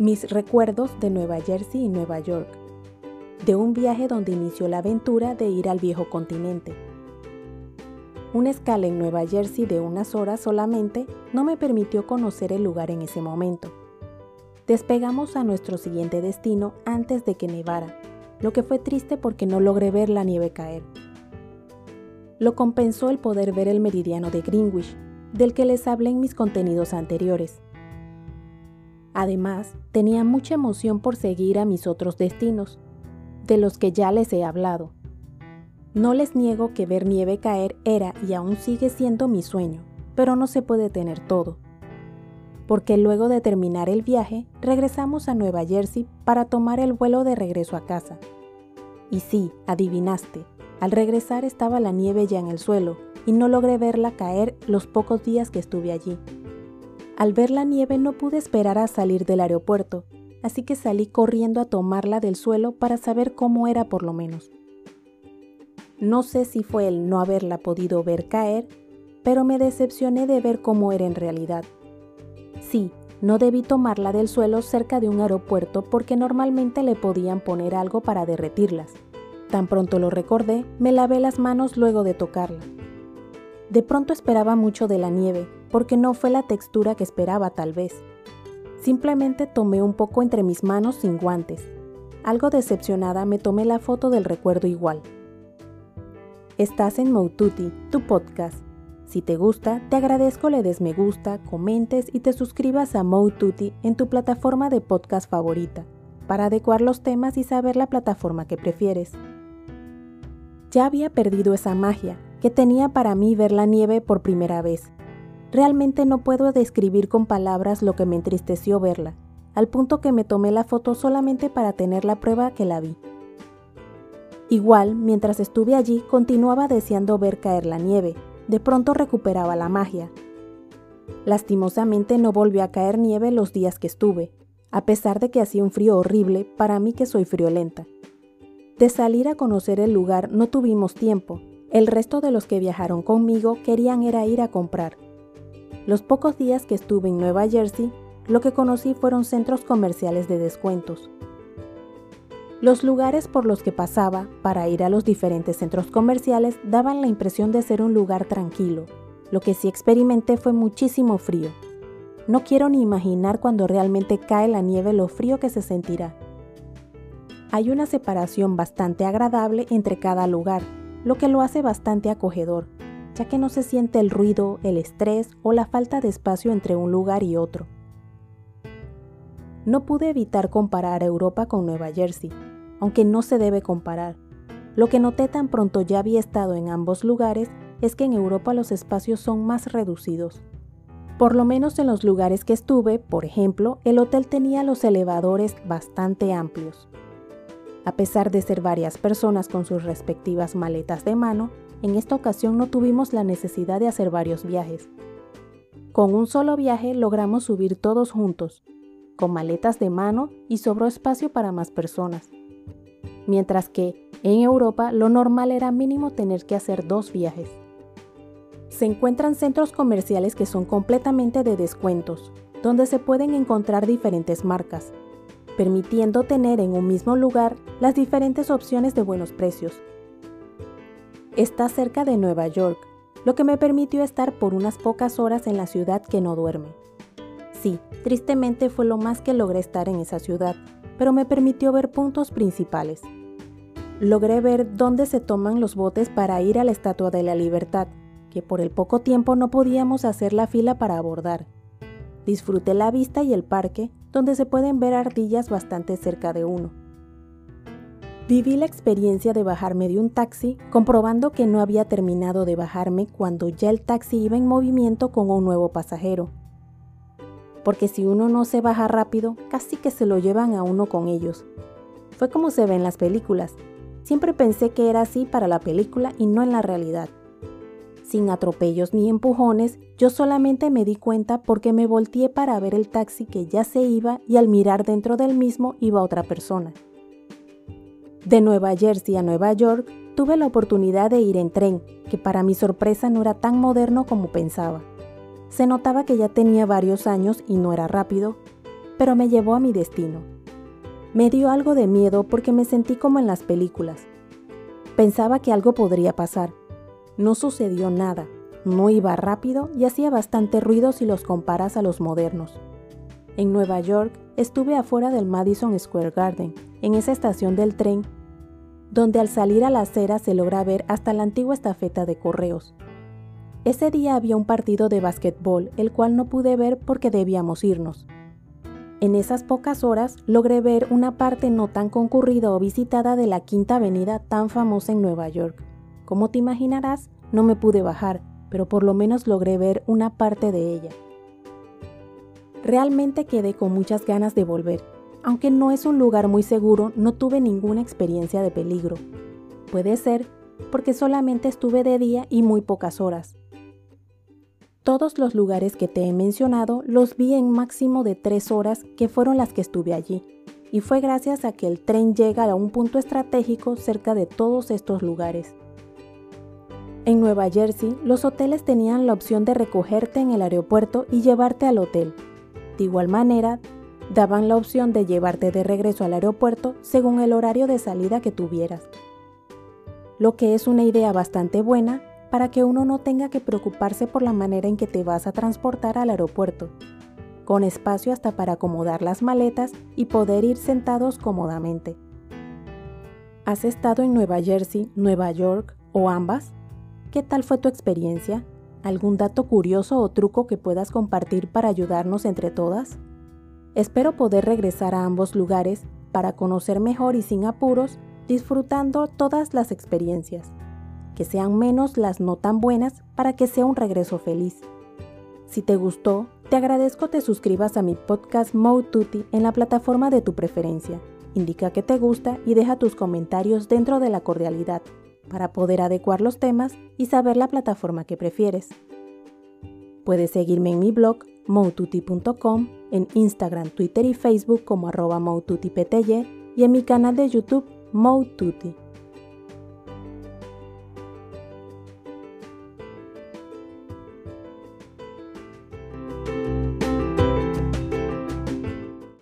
Mis recuerdos de Nueva Jersey y Nueva York. De un viaje donde inició la aventura de ir al viejo continente. Una escala en Nueva Jersey de unas horas solamente no me permitió conocer el lugar en ese momento. Despegamos a nuestro siguiente destino antes de que nevara, lo que fue triste porque no logré ver la nieve caer. Lo compensó el poder ver el meridiano de Greenwich, del que les hablé en mis contenidos anteriores. Además, tenía mucha emoción por seguir a mis otros destinos, de los que ya les he hablado. No les niego que ver nieve caer era y aún sigue siendo mi sueño, pero no se puede tener todo. Porque luego de terminar el viaje, regresamos a Nueva Jersey para tomar el vuelo de regreso a casa. Y sí, adivinaste, al regresar estaba la nieve ya en el suelo y no logré verla caer los pocos días que estuve allí. Al ver la nieve no pude esperar a salir del aeropuerto, así que salí corriendo a tomarla del suelo para saber cómo era por lo menos. No sé si fue el no haberla podido ver caer, pero me decepcioné de ver cómo era en realidad. Sí, no debí tomarla del suelo cerca de un aeropuerto porque normalmente le podían poner algo para derretirlas. Tan pronto lo recordé, me lavé las manos luego de tocarla. De pronto esperaba mucho de la nieve, porque no fue la textura que esperaba tal vez. Simplemente tomé un poco entre mis manos sin guantes. Algo decepcionada me tomé la foto del recuerdo igual. Estás en Moututi, tu podcast. Si te gusta, te agradezco le des me gusta, comentes y te suscribas a Moututi en tu plataforma de podcast favorita, para adecuar los temas y saber la plataforma que prefieres. Ya había perdido esa magia que tenía para mí ver la nieve por primera vez. Realmente no puedo describir con palabras lo que me entristeció verla, al punto que me tomé la foto solamente para tener la prueba que la vi. Igual, mientras estuve allí, continuaba deseando ver caer la nieve. De pronto recuperaba la magia. Lastimosamente no volvió a caer nieve los días que estuve, a pesar de que hacía un frío horrible para mí que soy friolenta. De salir a conocer el lugar no tuvimos tiempo. El resto de los que viajaron conmigo querían era ir a comprar. Los pocos días que estuve en Nueva Jersey, lo que conocí fueron centros comerciales de descuentos. Los lugares por los que pasaba para ir a los diferentes centros comerciales daban la impresión de ser un lugar tranquilo. Lo que sí experimenté fue muchísimo frío. No quiero ni imaginar cuando realmente cae la nieve lo frío que se sentirá. Hay una separación bastante agradable entre cada lugar, lo que lo hace bastante acogedor, ya que no se siente el ruido, el estrés o la falta de espacio entre un lugar y otro. No pude evitar comparar Europa con Nueva Jersey, aunque no se debe comparar. Lo que noté tan pronto ya había estado en ambos lugares es que en Europa los espacios son más reducidos. Por lo menos en los lugares que estuve, por ejemplo, el hotel tenía los elevadores bastante amplios. A pesar de ser varias personas con sus respectivas maletas de mano, en esta ocasión no tuvimos la necesidad de hacer varios viajes. Con un solo viaje logramos subir todos juntos, con maletas de mano y sobró espacio para más personas. Mientras que en Europa lo normal era mínimo tener que hacer dos viajes. Se encuentran centros comerciales que son completamente de descuentos, donde se pueden encontrar diferentes marcas, permitiendo tener en un mismo lugar las diferentes opciones de buenos precios, está cerca de Nueva York, lo que me permitió estar por unas pocas horas en la ciudad que no duerme. Sí, tristemente fue lo más que logré estar en esa ciudad, pero me permitió ver puntos principales. Logré ver dónde se toman los botes para ir a la Estatua de la Libertad, que por el poco tiempo no podíamos hacer la fila para abordar. Disfruté la vista y el parque, donde se pueden ver ardillas bastante cerca de uno. Viví la experiencia de bajarme de un taxi comprobando que no había terminado de bajarme cuando ya el taxi iba en movimiento con un nuevo pasajero. Porque si uno no se baja rápido, casi que se lo llevan a uno con ellos. Fue como se ve en las películas. Siempre pensé que era así para la película y no en la realidad. Sin atropellos ni empujones, yo solamente me di cuenta porque me volteé para ver el taxi que ya se iba y al mirar dentro del mismo iba otra persona. De Nueva Jersey a Nueva York tuve la oportunidad de ir en tren, que para mi sorpresa no era tan moderno como pensaba. Se notaba que ya tenía varios años y no era rápido, pero me llevó a mi destino. Me dio algo de miedo porque me sentí como en las películas. Pensaba que algo podría pasar. No sucedió nada, no iba rápido y hacía bastante ruido si los comparas a los modernos. En Nueva York estuve afuera del Madison Square Garden, en esa estación del tren, donde al salir a la acera se logra ver hasta la antigua estafeta de correos. Ese día había un partido de básquetbol, el cual no pude ver porque debíamos irnos. En esas pocas horas logré ver una parte no tan concurrida o visitada de la Quinta Avenida tan famosa en Nueva York. Como te imaginarás, no me pude bajar, pero por lo menos logré ver una parte de ella. Realmente quedé con muchas ganas de volver. Aunque no es un lugar muy seguro, no tuve ninguna experiencia de peligro. Puede ser porque solamente estuve de día y muy pocas horas. Todos los lugares que te he mencionado los vi en máximo de tres horas que fueron las que estuve allí, y fue gracias a que el tren llega a un punto estratégico cerca de todos estos lugares. En Nueva Jersey, los hoteles tenían la opción de recogerte en el aeropuerto y llevarte al hotel, de igual manera, daban la opción de llevarte de regreso al aeropuerto según el horario de salida que tuvieras. Lo que es una idea bastante buena para que uno no tenga que preocuparse por la manera en que te vas a transportar al aeropuerto, con espacio hasta para acomodar las maletas y poder ir sentados cómodamente. ¿Has estado en Nueva Jersey, Nueva York o ambas? ¿Qué tal fue tu experiencia? ¿Algún dato curioso o truco que puedas compartir para ayudarnos entre todas? Espero poder regresar a ambos lugares para conocer mejor y sin apuros, disfrutando todas las experiencias. Que sean menos las no tan buenas para que sea un regreso feliz. Si te gustó, te agradezco te suscribas a mi podcast Mode Tutti en la plataforma de tu preferencia. Indica que te gusta y deja tus comentarios dentro de la cordialidad para poder adecuar los temas y saber la plataforma que prefieres. Puedes seguirme en mi blog moututi.com, en Instagram, Twitter y Facebook como arroba y en mi canal de YouTube Moututi.